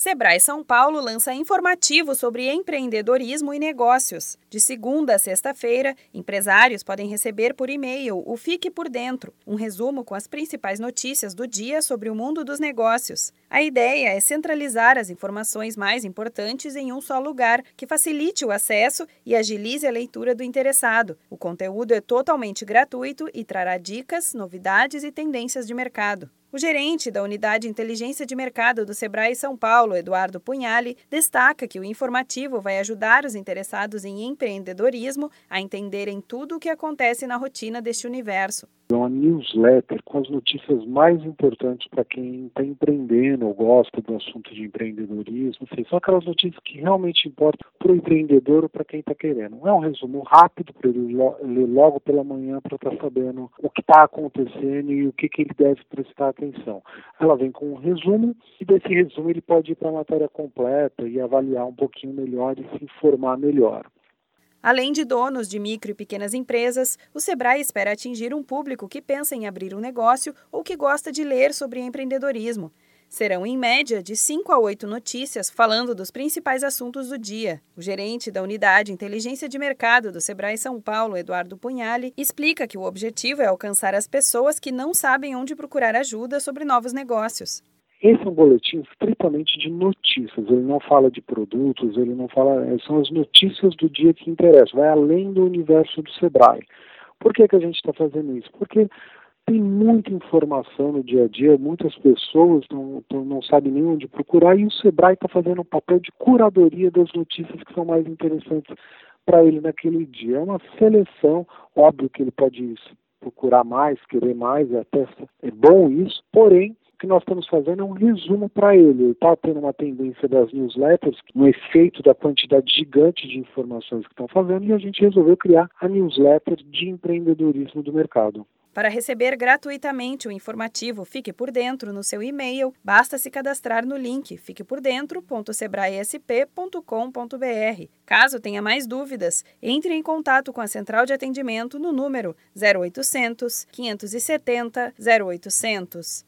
Sebrae São Paulo lança informativo sobre empreendedorismo e negócios. De segunda a sexta-feira, empresários podem receber por e-mail o Fique por Dentro, um resumo com as principais notícias do dia sobre o mundo dos negócios. A ideia é centralizar as informações mais importantes em um só lugar, que facilite o acesso e agilize a leitura do interessado. O conteúdo é totalmente gratuito e trará dicas, novidades e tendências de mercado. O gerente da Unidade Inteligência de Mercado do Sebrae São Paulo, Eduardo Punhali, destaca que o informativo vai ajudar os interessados em empreendedorismo a entenderem tudo o que acontece na rotina deste universo. É uma newsletter com as notícias mais importantes para quem está empreendendo ou gosta do assunto de empreendedorismo. Assim, são aquelas notícias que realmente importam para o empreendedor ou para quem está querendo. É um resumo rápido para ele ler logo pela manhã para estar tá sabendo o que está acontecendo e o que, que ele deve prestar atenção. Ela vem com um resumo e desse resumo ele pode ir para a matéria completa e avaliar um pouquinho melhor e se informar melhor. Além de donos de micro e pequenas empresas, o Sebrae espera atingir um público que pensa em abrir um negócio ou que gosta de ler sobre empreendedorismo. Serão, em média, de 5 a 8 notícias falando dos principais assuntos do dia. O gerente da Unidade Inteligência de Mercado do Sebrae São Paulo, Eduardo Punhali, explica que o objetivo é alcançar as pessoas que não sabem onde procurar ajuda sobre novos negócios. Esse é um boletim estritamente de notícias, ele não fala de produtos, ele não fala. Eh, são as notícias do dia que interessam, vai além do universo do Sebrae. Por que, que a gente está fazendo isso? Porque tem muita informação no dia a dia, muitas pessoas não, não sabem nem onde procurar, e o Sebrae está fazendo um papel de curadoria das notícias que são mais interessantes para ele naquele dia. É uma seleção, óbvio que ele pode procurar mais, querer mais, é até é bom isso, porém que nós estamos fazendo é um resumo para ele. Está tendo uma tendência das newsletters, um efeito da quantidade gigante de informações que estão fazendo, e a gente resolveu criar a newsletter de empreendedorismo do mercado. Para receber gratuitamente o informativo Fique por Dentro no seu e-mail, basta se cadastrar no link fiquepordentro.sebraesp.com.br. Caso tenha mais dúvidas, entre em contato com a central de atendimento no número 0800 570 0800.